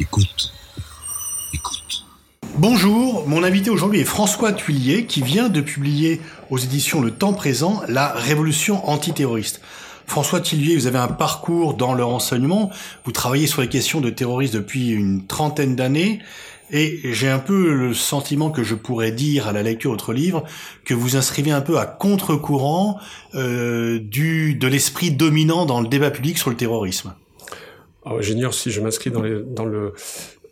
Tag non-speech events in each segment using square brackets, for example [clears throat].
Écoute. Écoute. Bonjour, mon invité aujourd'hui est François Tuillier qui vient de publier aux éditions Le Temps Présent La Révolution antiterroriste. François Tillier, vous avez un parcours dans le renseignement, vous travaillez sur les questions de terrorisme depuis une trentaine d'années, et j'ai un peu le sentiment que je pourrais dire à la lecture de votre livre que vous inscrivez un peu à contre-courant euh, du de l'esprit dominant dans le débat public sur le terrorisme. J'ignore si je m'inscris dans, dans le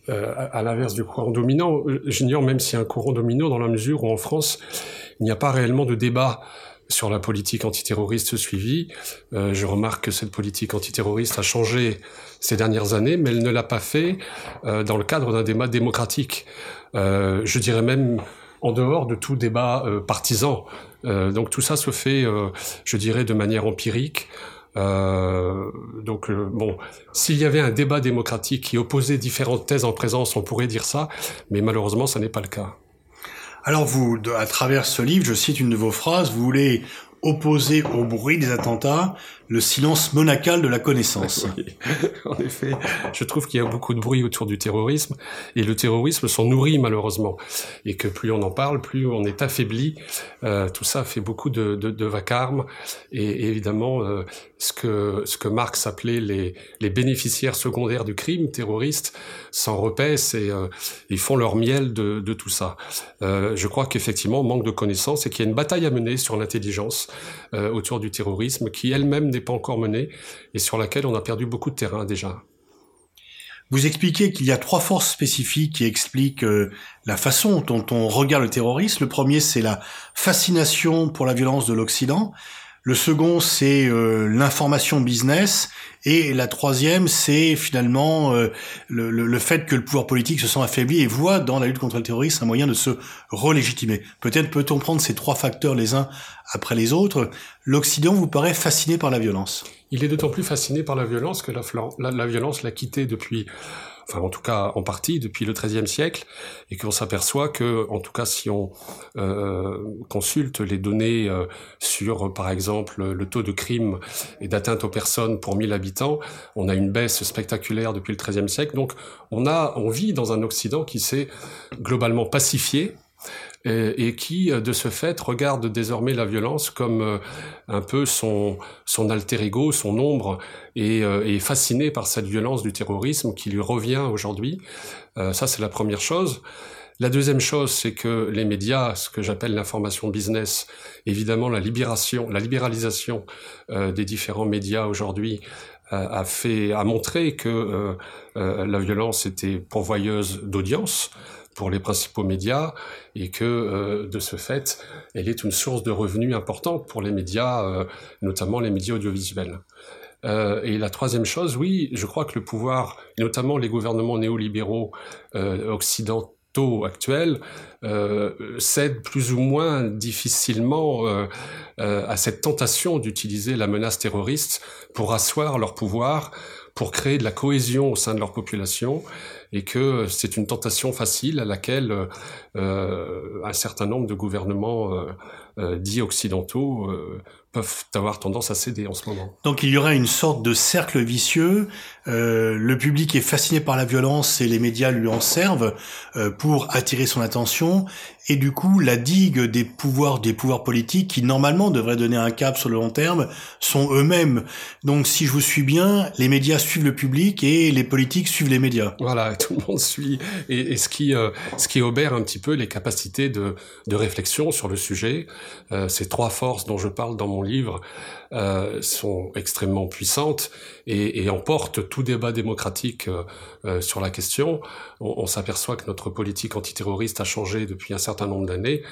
euh, à l'inverse du courant dominant. J'ignore même s'il y a un courant dominant dans la mesure où en France il n'y a pas réellement de débat sur la politique antiterroriste suivie. Euh, je remarque que cette politique antiterroriste a changé ces dernières années, mais elle ne l'a pas fait euh, dans le cadre d'un débat démocratique. Euh, je dirais même en dehors de tout débat euh, partisan. Euh, donc tout ça se fait, euh, je dirais, de manière empirique. Donc bon, s'il y avait un débat démocratique qui opposait différentes thèses en présence, on pourrait dire ça, mais malheureusement, ce n'est pas le cas. Alors vous, à travers ce livre, je cite une de vos phrases, vous voulez opposer au bruit des attentats le silence monacal de la connaissance. [laughs] en effet, je trouve qu'il y a beaucoup de bruit autour du terrorisme et le terrorisme s'en nourrit malheureusement et que plus on en parle, plus on est affaibli. Euh, tout ça fait beaucoup de, de, de vacarme et, évidemment euh, ce que ce que Marx appelait les, les bénéficiaires secondaires du crime terroriste s'en repaissent et euh, ils font leur miel de, de tout ça. Euh, je crois qu'effectivement manque de connaissances et qu'il y a une bataille à mener sur l'intelligence euh, autour du terrorisme qui elle-même pas encore menée et sur laquelle on a perdu beaucoup de terrain déjà. Vous expliquez qu'il y a trois forces spécifiques qui expliquent euh, la façon dont on regarde le terrorisme. Le premier, c'est la fascination pour la violence de l'Occident. Le second, c'est euh, l'information business. Et la troisième, c'est finalement euh, le, le, fait que le pouvoir politique se sent affaibli et voit dans la lutte contre le terrorisme un moyen de se relégitimer. Peut-être peut-on prendre ces trois facteurs les uns après les autres. L'Occident vous paraît fasciné par la violence Il est d'autant plus fasciné par la violence que la, la, la violence l'a quitté depuis enfin en tout cas en partie depuis le XIIIe siècle, et qu'on s'aperçoit que, en tout cas, si on euh, consulte les données euh, sur, par exemple, le taux de crime et d'atteinte aux personnes pour 1000 habitants, on a une baisse spectaculaire depuis le XIIIe siècle. Donc, on a, on vit dans un Occident qui s'est globalement pacifié et, qui, euh, de ce fait, regarde désormais la violence comme euh, un peu son, alter ego, son ombre, et euh, est fasciné par cette violence du terrorisme qui lui revient aujourd'hui. ça, c'est la première chose. La deuxième chose, c'est que les médias, ce que j'appelle l'information business, évidemment la libération, la libéralisation des différents médias aujourd'hui a fait, a montré que la violence était pourvoyeuse d'audience pour les principaux médias et que euh, de ce fait, elle est une source de revenus importante pour les médias, euh, notamment les médias audiovisuels. Euh, et la troisième chose, oui, je crois que le pouvoir, notamment les gouvernements néolibéraux occidentaux actuels, euh, cèdent plus ou moins difficilement à cette tentation d'utiliser la menace terroriste pour asseoir leur pouvoir, pour créer de la cohésion au sein de leur population et que c'est une tentation facile à laquelle euh, un certain nombre de gouvernements euh, euh, dits occidentaux euh, peuvent avoir tendance à céder en ce moment. Donc il y aurait une sorte de cercle vicieux. Euh, le public est fasciné par la violence et les médias lui en servent euh, pour attirer son attention. Et du coup, la digue des pouvoirs, des pouvoirs politiques, qui normalement devraient donner un cap sur le long terme, sont eux-mêmes. Donc si je vous suis bien, les médias suivent le public et les politiques suivent les médias. Voilà, [laughs] tout le monde suit. Et, et ce qui, euh, ce qui obère un petit peu les capacités de, de réflexion sur le sujet. Euh, ces trois forces dont je parle dans mon livre euh, sont extrêmement puissantes et, et, emportent tout débat démocratique euh, euh sur la question. On, on s'aperçoit que notre politique antiterroriste a changé depuis un certain nombre d'années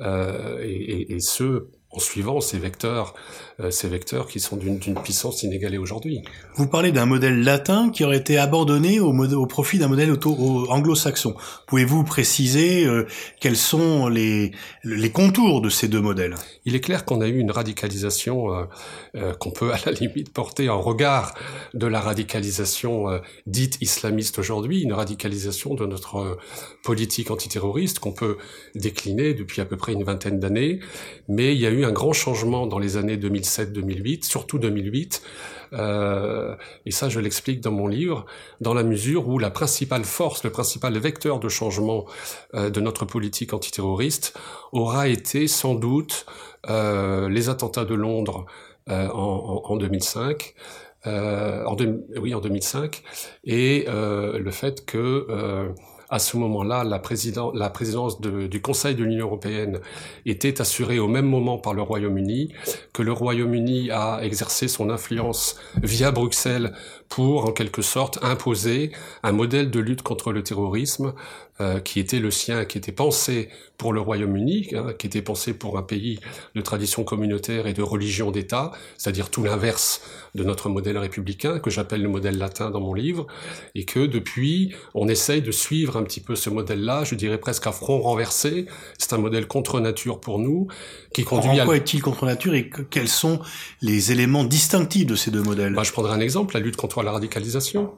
euh, et, et, et ce en suivant ces vecteurs, euh, ces vecteurs qui sont d'une puissance inégalée aujourd'hui. Vous parlez d'un modèle latin qui aurait été abandonné au, au profit d'un modèle anglo-saxon. Pouvez-vous préciser euh, quels sont les, les contours de ces deux modèles? Il est clair qu'on a eu une radicalisation euh, euh, qu'on peut à la limite porter en regard de la radicalisation euh, dite islamiste aujourd'hui, une radicalisation de notre euh, politique antiterroriste qu'on peut décliner depuis à peu près une vingtaine d'années, mais il y a eu un grand changement dans les années 2007-2008, surtout 2008. Euh, et ça, je l'explique dans mon livre, dans la mesure où la principale force, le principal vecteur de changement euh, de notre politique antiterroriste aura été sans doute euh, les attentats de Londres euh, en, en, en, 2005. Euh, oui, en 2005, et le fait que à ce moment-là, la, présidence de, du Conseil de l'Union européenne était assurée au même moment par le Royaume-Uni, que le Royaume-Uni a exercé son influence via Bruxelles pour, en quelque sorte, imposer un modèle de lutte contre le terrorisme euh, qui était le sien, qui était pensé pour le Royaume-Uni, hein, qui était pensé pour un pays de tradition communautaire et de religion d'État, c'est-à-dire tout l'inverse de notre modèle républicain, que j'appelle le modèle latin dans mon livre, et que depuis, on essaye de suivre un petit peu ce modèle-là, je dirais presque à front renversé. C'est un modèle contre nature pour nous, qui conduit en quoi est-il contre nature et quels sont les éléments distinctifs de ces deux modèles? Bah, Je prendrai un exemple, la lutte contre la radicalisation.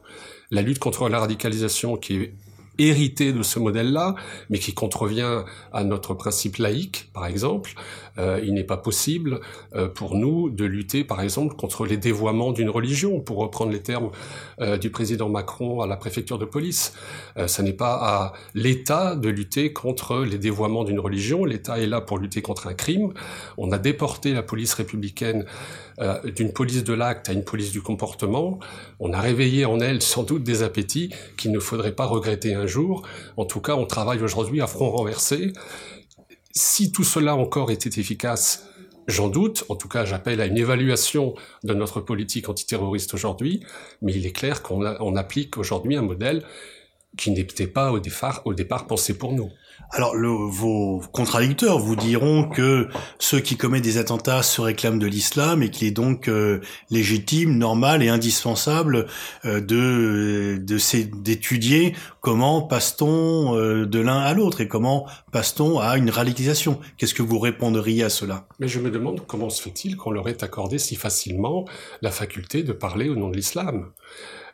La lutte contre la radicalisation qui est hérité de ce modèle-là, mais qui contrevient à notre principe laïque, par exemple. Euh, il n'est pas possible euh, pour nous de lutter, par exemple, contre les dévoiements d'une religion, pour reprendre les termes euh, du président Macron à la préfecture de police. Euh, ce n'est pas à l'État de lutter contre les dévoiements d'une religion. L'État est là pour lutter contre un crime. On a déporté la police républicaine euh, d'une police de l'acte à une police du comportement. On a réveillé en elle sans doute des appétits qu'il ne faudrait pas regretter un jour. En tout cas, on travaille aujourd'hui à front renversé. Si tout cela encore était efficace, J'en doute, en tout cas j'appelle à une évaluation de notre politique antiterroriste aujourd'hui, mais il est clair qu'on applique aujourd'hui un modèle qui n'était pas au départ, au départ pensé pour nous. Alors, le, vos contradicteurs vous diront que ceux qui commettent des attentats se réclament de l'islam et qu'il est donc euh, légitime, normal et indispensable euh, de d'étudier comment passe-t-on euh, de l'un à l'autre et comment passe-t-on à une radicalisation. Qu'est-ce que vous répondriez à cela? Mais je me demande comment se fait-il qu'on leur ait accordé si facilement la faculté de parler au nom de l'islam.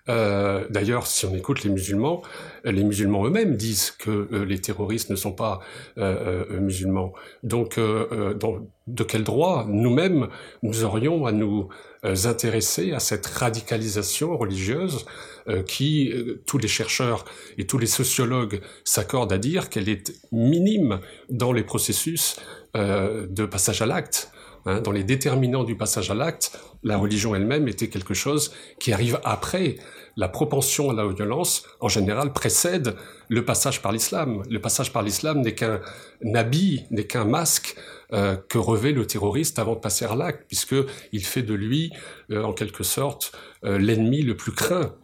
Euh, D'ailleurs, si on écoute les musulmans, les musulmans eux-mêmes disent que euh, les terroristes ne sont pas euh, euh musulmans. Donc, de quel droit nous-mêmes nous aurions à nous intéresser à cette radicalisation religieuse qui, tous les chercheurs et tous les sociologues s'accordent à dire qu'elle est minime dans les processus de passage à l'acte. Hein, dans les déterminants du passage à l'acte, la religion elle-même était quelque chose qui arrive après. La propension à la violence, en général, précède le passage par l'islam. Le passage par l'islam n'est qu'un habit, n'est qu'un masque euh, que revêt le terroriste avant de passer à l'acte, puisque il fait de lui, euh, en quelque sorte, euh, l'ennemi le plus craint.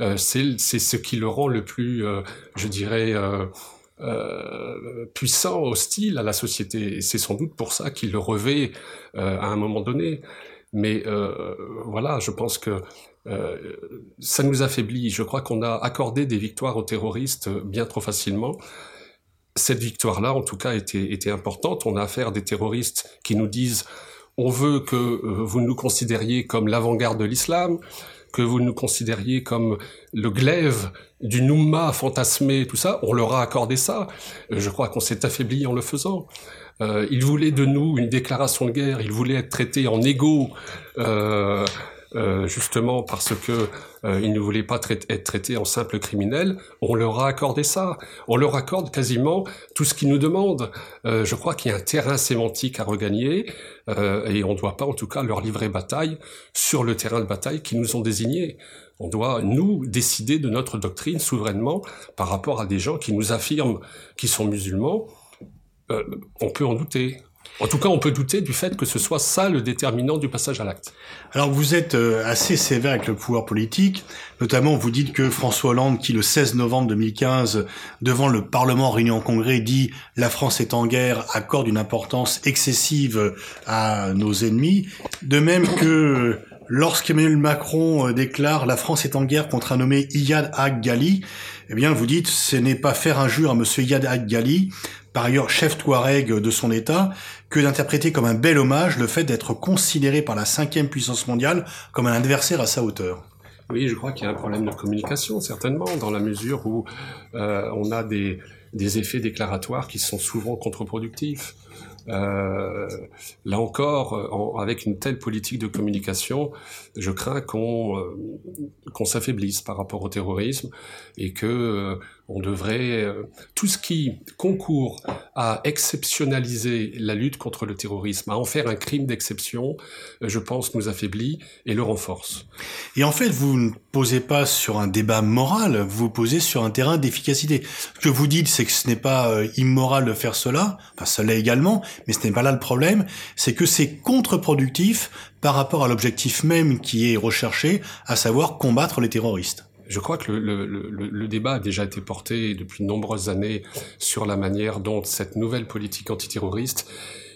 Euh, c'est ce qui le rend le plus, euh, je dirais, euh, puissant, hostile à la société. C'est sans doute pour ça qu'il le revêt euh, à un moment donné. Mais euh, voilà, je pense que euh, ça nous affaiblit. Je crois qu'on a accordé des victoires aux terroristes bien trop facilement. Cette victoire-là, en tout cas, était, était importante. On a affaire à des terroristes qui nous disent on veut que vous nous considériez comme l'avant-garde de l'islam, que vous nous considériez comme le glaive du Noumma fantasmé, tout ça, on leur a accordé ça. Euh, je crois qu'on s'est affaibli en le faisant. Euh, ils voulaient de nous une déclaration de guerre, ils voulaient être traités en égaux. Euh, euh, justement parce que euh, ils ne voulaient pas être traités en simples criminels, on leur a accordé ça. On leur accorde quasiment tout ce qu'ils nous demandent. Euh, je crois qu'il y a un terrain sémantique à regagner euh, et on ne doit pas, en tout cas, leur livrer bataille sur le terrain de bataille qu'ils nous ont désigné. On doit, nous, décider de notre doctrine souverainement par rapport à des gens qui nous affirment qu'ils sont musulmans. Euh, on peut en douter. En tout cas, on peut douter du fait que ce soit ça le déterminant du passage à l'acte. Alors vous êtes euh, assez sévère avec le pouvoir politique, notamment vous dites que François Hollande, qui le 16 novembre 2015, devant le Parlement réuni en congrès, dit « la France est en guerre », accorde une importance excessive à nos ennemis, de même que lorsqu'Emmanuel Macron euh, déclare « la France est en guerre contre un nommé Iyad Ag-Ghali », eh bien vous dites « ce n'est pas faire injure à monsieur Iyad Ag-Ghali », par ailleurs chef Touareg de son État, que d'interpréter comme un bel hommage le fait d'être considéré par la cinquième puissance mondiale comme un adversaire à sa hauteur. Oui, je crois qu'il y a un problème de communication, certainement, dans la mesure où euh, on a des, des effets déclaratoires qui sont souvent contre-productifs. Euh, là encore, avec une telle politique de communication, je crains qu'on euh, qu'on s'affaiblisse par rapport au terrorisme et que on devrait euh, tout ce qui concourt à exceptionnaliser la lutte contre le terrorisme, à en faire un crime d'exception, euh, je pense nous affaiblit et le renforce. Et en fait, vous ne posez pas sur un débat moral, vous vous posez sur un terrain d'efficacité. Ce que vous dites, c'est que ce n'est pas euh, immoral de faire cela, enfin l'est également, mais ce n'est pas là le problème, c'est que c'est contre-productif par rapport à l'objectif même qui est recherché, à savoir combattre les terroristes. Je crois que le, le, le, débat a déjà été porté depuis de nombreuses années sur la manière dont cette nouvelle politique antiterroriste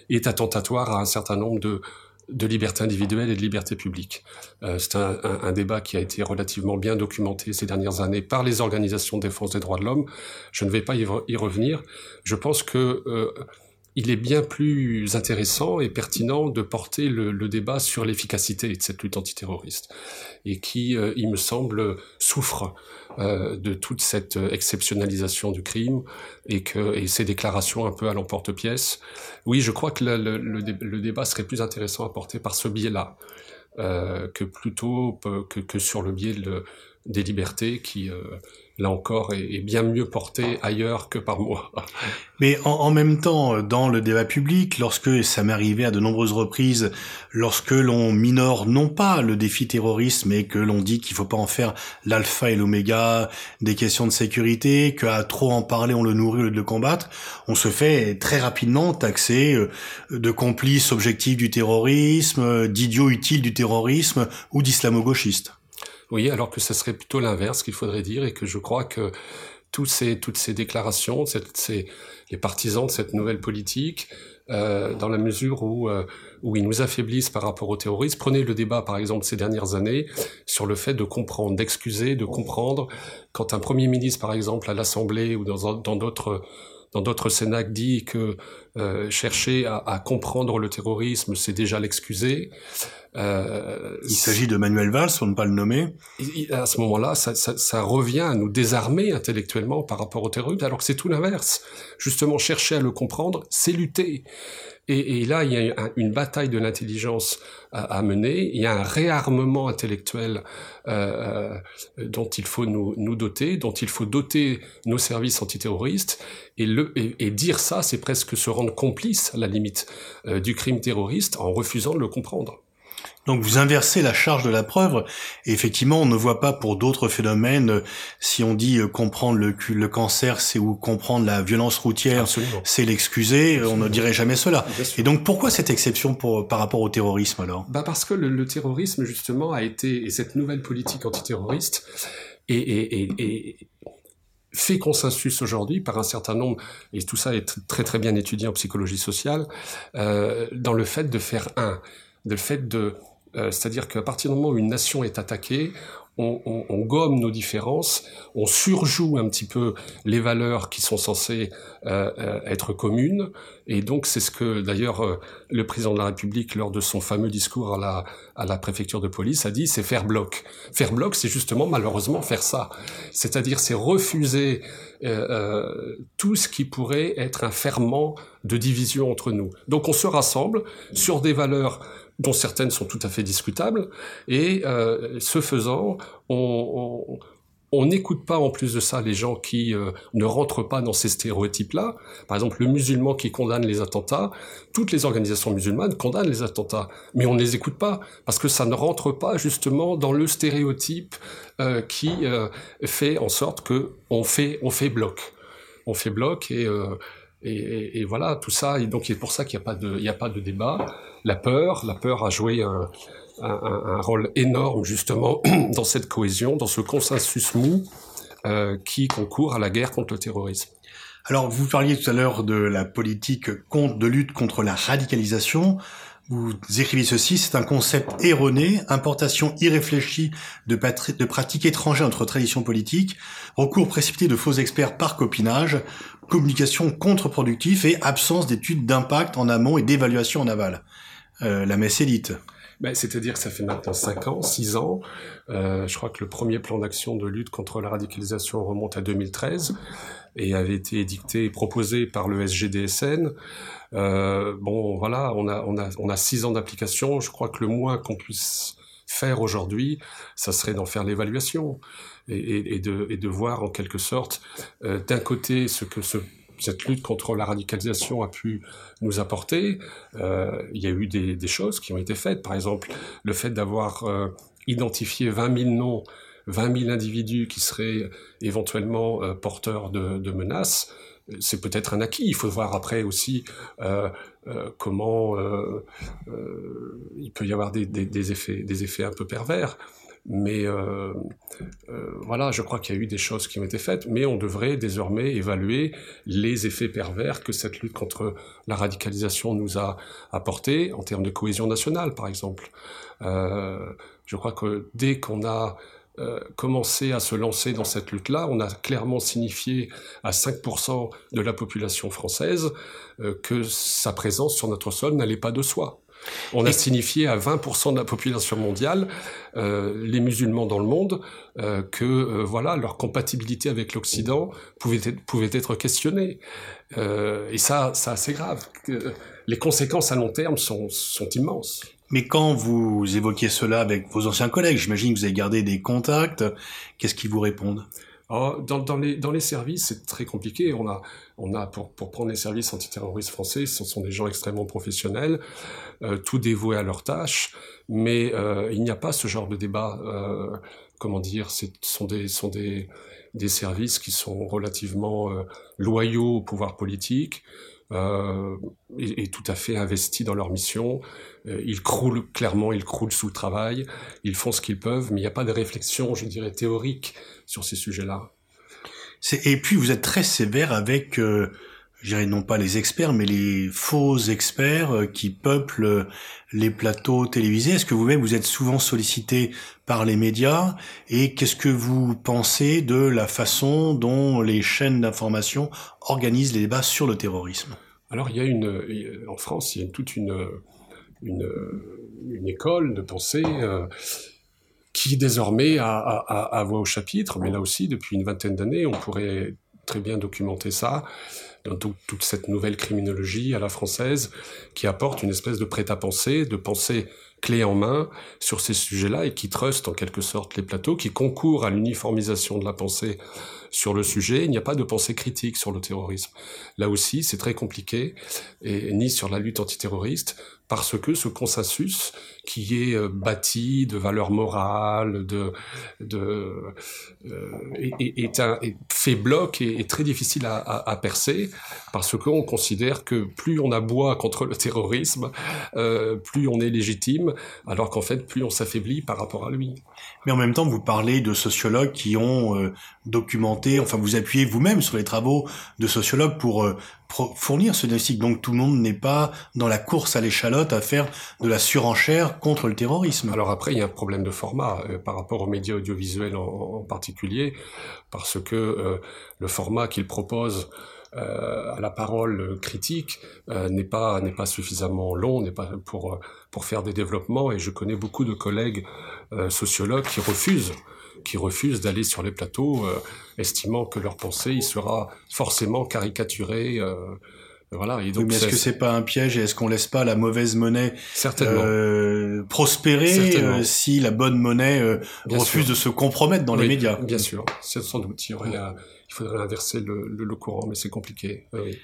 est attentatoire à un certain nombre de, de libertés individuelles et de libertés publiques. Euh, c'est un, un, un, débat qui a été relativement bien documenté ces dernières années par les organisations de défense des droits de l'homme. Je ne vais pas y, y revenir. Je pense que euh, il est bien plus intéressant et pertinent de porter le, le débat sur l'efficacité de cette lutte antiterroriste et qui, euh, il me semble, souffre euh, de toute cette exceptionnalisation du crime et que et ces déclarations un peu à l'emporte-pièce. Oui, je crois que le, le, le, débat serait plus intéressant à porter par ce biais-là euh, que plutôt que, que, sur le biais de, des libertés qui euh, là encore, est, bien mieux porté ailleurs que par moi. [laughs] Mais en, même temps, dans le débat public, lorsque ça m'est à de nombreuses reprises, lorsque l'on minore non pas le défi terroriste, mais que l'on dit qu'il faut pas en faire l'alpha et l'oméga des questions de sécurité, qu'à trop en parler on le nourrit au lieu de le combattre, on se fait très rapidement taxer euh, de complice objectif du terrorisme, d'idiot utile du terrorisme ou d'islamo-gauchiste. Oui, alors que ce serait plutôt l'inverse qu'il faudrait dire et que je crois que tous ces, toutes ces déclarations, cette, les partisans de cette nouvelle politique, euh, dans la mesure où, euh, où ils nous affaiblissent par rapport aux terroristes. Prenez le débat, par exemple, ces dernières années sur le fait de comprendre, d'excuser, de comprendre. Quand un Premier ministre, par exemple, à l'Assemblée ou dans d'autres dans d'autres dit que euh, chercher à, à, comprendre le terrorisme, c'est déjà l'excuser. Euh, il s'agit de Manuel Valls, pour ne pas le nommer. À ce moment-là, ça, ça, ça, revient à nous désarmer intellectuellement par rapport au terrorisme, alors que c'est tout l'inverse. Justement, chercher à le comprendre, c'est lutter. Et, et, là, il y a une bataille de l'intelligence à, à, mener, il y a un réarmement intellectuel euh, dont il faut nous, nous, doter, dont il faut doter nos services antiterroristes, et, le, et, et dire ça, c'est presque se rendre complice, à la limite, euh, du crime terroriste en refusant de le comprendre. Donc vous inversez la charge de la preuve, et effectivement on ne voit pas pour d'autres phénomènes, euh, si on dit euh, comprendre le, le cancer, c'est ou comprendre la violence routière, c'est l'excuser, on ne dirait jamais cela. Et donc pourquoi cette exception pour, par rapport au terrorisme alors? Bah Parce que le, le, terrorisme justement a été, et cette nouvelle politique antiterroriste, et, et, et, fait consensus aujourd'hui par un certain nombre, et tout ça est très très bien étudié en psychologie sociale, euh, dans le fait de faire un, le fait de euh, c'est-à-dire qu'à partir du moment où une nation est attaquée, on, on, on, gomme nos différences, on surjoue un petit peu les valeurs qui sont censées euh, euh être communes, et donc c'est ce que d'ailleurs euh, le président de la République, lors de son fameux discours à la, à la préfecture de police, a dit, c'est faire bloc. Faire bloc, c'est justement malheureusement faire ça, c'est-à-dire c'est refuser euh, tout ce qui pourrait être un ferment de division entre nous. Donc on se rassemble sur des valeurs dont certaines sont tout à fait discutables, et euh, ce faisant, on, on n'écoute pas en plus de ça les gens qui euh, ne rentrent pas dans ces stéréotypes-là. Par exemple, le musulman qui condamne les attentats, toutes les organisations musulmanes condamnent les attentats, mais on ne les écoute pas parce que ça ne rentre pas justement dans le stéréotype euh, qui euh, fait en sorte que on fait on fait bloc, on fait bloc et euh, et, et, et, voilà, tout ça, et donc c'est pour ça qu'il n'y a, pas de, il y a pas de débat. La peur, la peur a joué un, un, un rôle énorme justement [clears throat] dans cette cohésion, dans ce consensus mou euh, qui concourt à la guerre contre le terrorisme. Alors, vous parliez tout à l'heure de la politique contre, de lutte contre la radicalisation. Vous écrivez ceci, c'est un concept erroné, importation irréfléchie de, pratiques étrangères à notre tradition politique, recours précipité de faux experts par copinage, communication contre-productive et absence d'études d'impact en amont et d'évaluation en aval. Euh, la messe élite. Ben, C'est-à-dire que ça fait maintenant 5 ans, 6 ans. Euh, je crois que le premier plan d'action de lutte contre la radicalisation remonte à 2013 et avait été édicté et proposé par le SGDSN. Euh, bon, voilà, on a, on a, on a six ans d'application. Je crois que le moins qu'on puisse faire aujourd'hui, ça serait d'en faire l'évaluation et, et, de, et de voir en quelque sorte, euh, d'un côté, ce que ce cette lutte contre la radicalisation a pu nous apporter. Euh, il y a eu des, des, choses qui ont été faites. Par exemple, le fait d'avoir euh, identifié 20 000 noms, 20 000 individus qui seraient éventuellement euh, porteurs de, de menaces, c'est peut-être un acquis. Il faut voir après aussi euh, euh, comment euh, il peut y avoir des, effets, des effets un peu pervers. Mais voilà, je crois qu'il y a eu des choses qui ont été faites, mais on devrait désormais évaluer les effets pervers que cette lutte contre la radicalisation nous a apporté en termes de cohésion nationale, par exemple. Je crois que dès qu'on a euh, commencé à se lancer dans cette lutte-là, on a clairement signifié à 5% de la population française euh, que sa présence sur notre sol n'allait pas de soi. On a signifié à 20% de la population mondiale, euh, les musulmans dans le monde, euh, que euh, voilà leur compatibilité avec l'Occident pouvait être, pouvait être questionnée. Euh, et ça, ça c'est grave. Les conséquences à long terme sont, sont immenses. Mais quand vous évoquez cela avec vos anciens collègues, j'imagine que vous avez gardé des contacts, qu'est-ce qu'ils vous répondent? Oh, dans, dans, les, dans les services, c'est très compliqué. On a, on a pour, pour prendre les services antiterroristes français, ce sont des gens extrêmement professionnels, euh, tout dévoués à leur tâche, mais euh, il n'y a pas ce genre de débat. Euh, comment dire Ce sont des, sont des, des services qui sont relativement euh, loyaux au pouvoir politique. Euh, et, et, tout à fait investis dans leur mission. Euh, ils croulent, clairement, ils croulent sous le travail, ils font ce qu'ils peuvent, mais il n'y a pas de réflexion, je dirais, théorique sur ces sujets-là. Et puis, vous êtes très sévère avec, euh, je dirais non pas les experts, mais les faux experts euh, qui peuplent les plateaux télévisés. Est-ce que vous-même, vous êtes souvent sollicité par les médias? Et qu'est-ce que vous pensez de la façon dont les chaînes d'information organisent les débats sur le terrorisme? Alors il y a une, en France, il y a toute une, une, école de pensée euh, qui désormais a, a, a, voix au chapitre, mais là aussi depuis une vingtaine d'années, on pourrait très bien documenter ça dans tout, toute cette nouvelle criminologie à la française qui apporte une espèce de prêt-à-penser, de pensée clé en main sur ces sujets-là et qui trust en quelque sorte les plateaux, qui concourt à l'uniformisation de la pensée sur le sujet. Il n'y a pas de pensée critique sur le terrorisme. Là aussi, c'est très compliqué, ni sur la lutte antiterroriste, parce que ce consensus qui est euh, bâti de valeurs morales, de, de euh, est, est, un, est fait bloc et est très difficile à, à, à percer, parce qu'on considère que plus on aboie contre le terrorisme, euh, plus on est légitime, alors qu'en fait, plus on s'affaiblit par rapport à lui. Mais en même temps, vous parlez de sociologues qui ont euh, documenté, enfin vous appuyez vous-même sur les travaux de sociologues pour euh, fournir ce diagnostic. Donc tout le monde n'est pas dans la course à l'échalote à faire de la surenchère contre le terrorisme. Alors après, il y a un problème de format euh, par rapport aux médias audiovisuels en, particulier, parce que euh, le format qu'ils proposent à la parole critique n'est pas n'est pas suffisamment long, n'est pas pour pour faire des développements. Et je connais beaucoup de collègues sociologues qui refusent qui refusent d'aller sur les plateaux, euh, estimant que leur pensée il sera forcément caricaturée. Euh, voilà. Et donc, oui, mais est-ce que c'est pas un piège et est-ce qu'on laisse pas la mauvaise monnaie euh, prospérer. Euh, si la bonne monnaie euh, refuse sûr. de se compromettre dans oui, les médias? Bien sûr, c'est sans doute. Il, y aurait, il faudrait inverser le, le, le courant, mais c'est compliqué. Oui.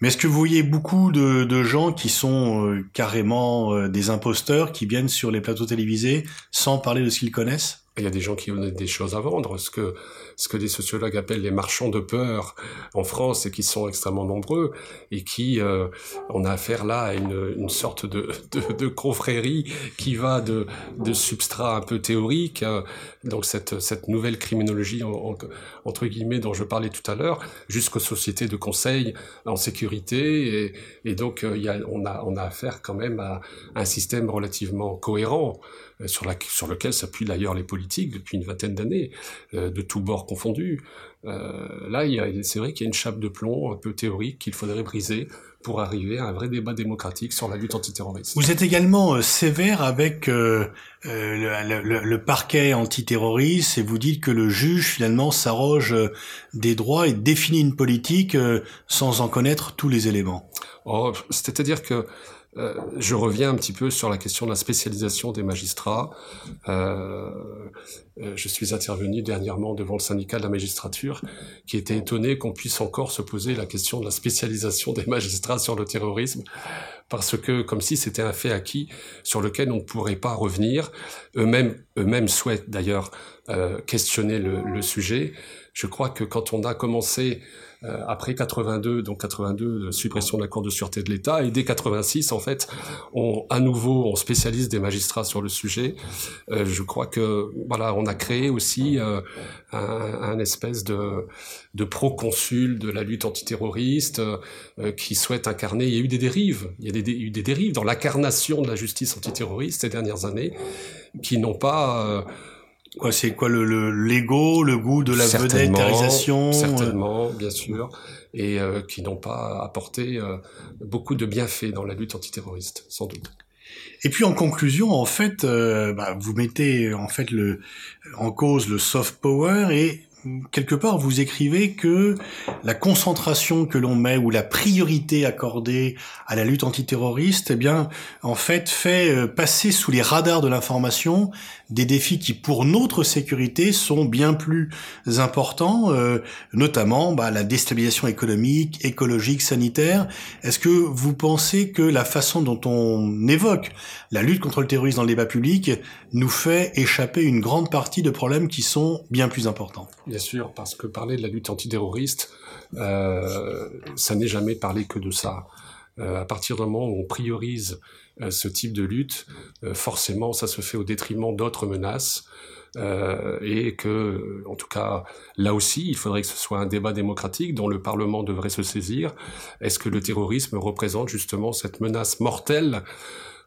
Mais est-ce que vous voyez beaucoup de, de gens qui sont euh, carrément euh, des imposteurs, qui viennent sur les plateaux télévisés sans parler de ce qu'ils connaissent? Il y a des gens qui ont des choses à vendre. Ce que, ce que des sociologues appellent les marchands de peur en France et qui sont extrêmement nombreux et qui, euh, on a affaire là à une, une sorte de, [laughs] de, de, confrérie qui va de, de substrat un peu théorique, euh, donc cette, cette nouvelle criminologie en, en, entre guillemets dont je parlais tout à l'heure, jusqu'aux sociétés de conseil en sécurité et, et donc euh, il y a, on a, on a affaire quand même à un système relativement cohérent sur, la, sur lequel s'appuient d'ailleurs les politiques depuis une vingtaine d'années, de tous bords confondus. là, c'est vrai qu'il y a une chape de plomb un peu théorique qu'il faudrait briser pour arriver à un vrai débat démocratique sur la lutte antiterroriste. Vous êtes également euh, sévère avec euh, euh le, le, le, parquet antiterroriste et vous dites que le juge finalement s'arroge euh, des droits et définit une politique sans en connaître tous les éléments. Oh, C'est-à-dire que euh, je reviens un petit peu sur la question de la spécialisation des magistrats. Euh, euh, je suis intervenu dernièrement devant le syndicat de la magistrature, qui était étonné qu'on puisse encore se poser la question de la spécialisation des magistrats sur le terrorisme, parce que comme si c'était un fait acquis sur lequel on ne pourrait pas revenir. Eux-mêmes, eux-mêmes souhaitent d'ailleurs questionner le, sujet. Je crois que quand on a commencé après 82, donc 82, suppression de la Cour de sûreté de l'État, et dès 86, en fait, on, à nouveau, on spécialise des magistrats sur le sujet. Euh, je crois que, voilà, on a créé aussi euh, un, un, espèce de, de proconsul de la lutte antiterroriste euh, qui souhaite incarner. Il y a eu des dérives, il y a, des, eu des dérives dans l'incarnation de la justice antiterroriste ces dernières années, qui n'ont pas Quoi, c'est quoi le l'ego, le, goût de la vedettarisation Certainement, bien sûr, et euh, qui n'ont pas apporté euh, beaucoup de bienfaits dans la lutte antiterroriste, sans doute. Et puis en conclusion, en fait, euh, bah, vous mettez en fait le en cause le soft power et quelque part, vous écrivez que la concentration que l'on met ou la priorité accordée à la lutte antiterroriste, eh bien, en fait, fait euh, passer sous les radars de l'information des défis qui, pour notre sécurité, sont bien plus importants, euh, notamment bah, la déstabilisation économique, écologique, sanitaire. Est-ce que vous pensez que la façon dont on évoque la lutte contre le terrorisme dans le débat public nous fait échapper une grande partie de problèmes qui sont bien plus importants? Bien sûr, parce que parler de la lutte antiterroriste, euh, ça n'est jamais parler que de ça. Euh, à partir du moment où on priorise euh, ce type de lutte, forcément, ça se fait au détriment d'autres menaces. Et que, en tout cas, là aussi, il faudrait que ce soit un débat démocratique dont le Parlement devrait se saisir. Est-ce que le terrorisme représente justement cette menace mortelle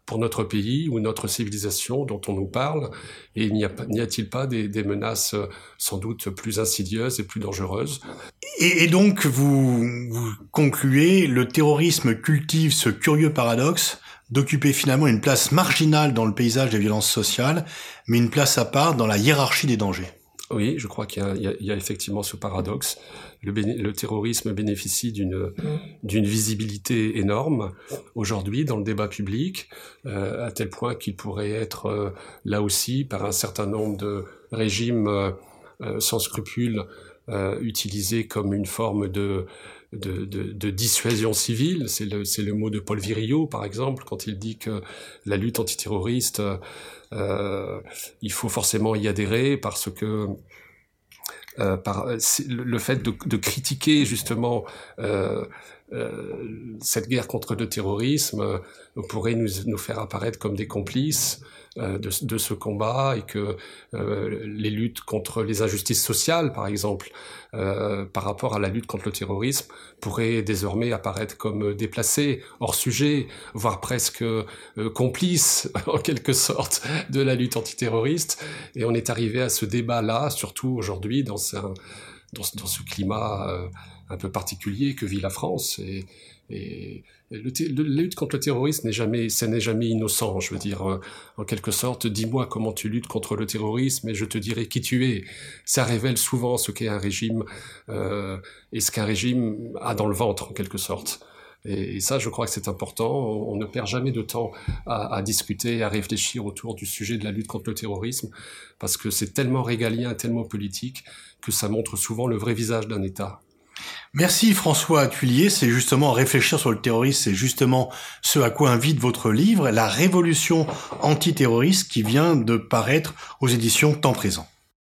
pour notre pays ou notre civilisation dont on nous parle Et n'y a-t-il pas des, menaces sans doute plus insidieuses et plus dangereuses? Et, donc, vous concluez, le terrorisme cultive ce curieux paradoxe d'occuper finalement une place marginale dans le paysage des violences sociales, mais une place à part dans la hiérarchie des dangers. Oui, je crois qu'il y, y, a effectivement ce paradoxe. Le, le terrorisme bénéficie d'une d'une visibilité énorme aujourd'hui dans le débat public, euh, à tel point qu'il pourrait être euh, là aussi par un certain nombre de régimes euh sans scrupules euh, utilisé comme une forme de de, de, de, dissuasion civile. C'est le, le mot de Paul Virilio, par exemple, quand il dit que la lutte antiterroriste, euh, il faut forcément y adhérer parce que euh, par le fait de, de critiquer justement euh, euh, cette guerre contre le terrorisme euh, pourrait nous, nous, faire apparaître comme des complices euh, de, de, ce combat et que les luttes contre les injustices sociales, par exemple, par rapport à la lutte contre le terrorisme, pourraient désormais apparaître comme déplacées, hors sujet, voire presque complices, [laughs] en quelque sorte, de la lutte antiterroriste. Et on est arrivé à ce débat-là, surtout aujourd'hui, dans, un, dans, dans ce climat un peu particulier que vit la France. Et, et, le, le, la lutte contre le terrorisme n'est jamais, ça n'est jamais innocent. Je veux dire, euh, en quelque sorte, dis-moi comment tu luttes contre le terrorisme et je te dirai qui tu es. Ça révèle souvent ce qu'est un régime euh, et ce qu'un régime a dans le ventre, en quelque sorte. Et, ça, je crois que c'est important. On, ne perd jamais de temps à, discuter, à réfléchir autour du sujet de la lutte contre le terrorisme, parce que c'est tellement régalien, tellement politique, que ça montre souvent le vrai visage d'un État. Merci François Attulier, c'est justement réfléchir sur le terrorisme, c'est justement ce à quoi invite votre livre, La révolution antiterroriste qui vient de paraître aux éditions Temps présent.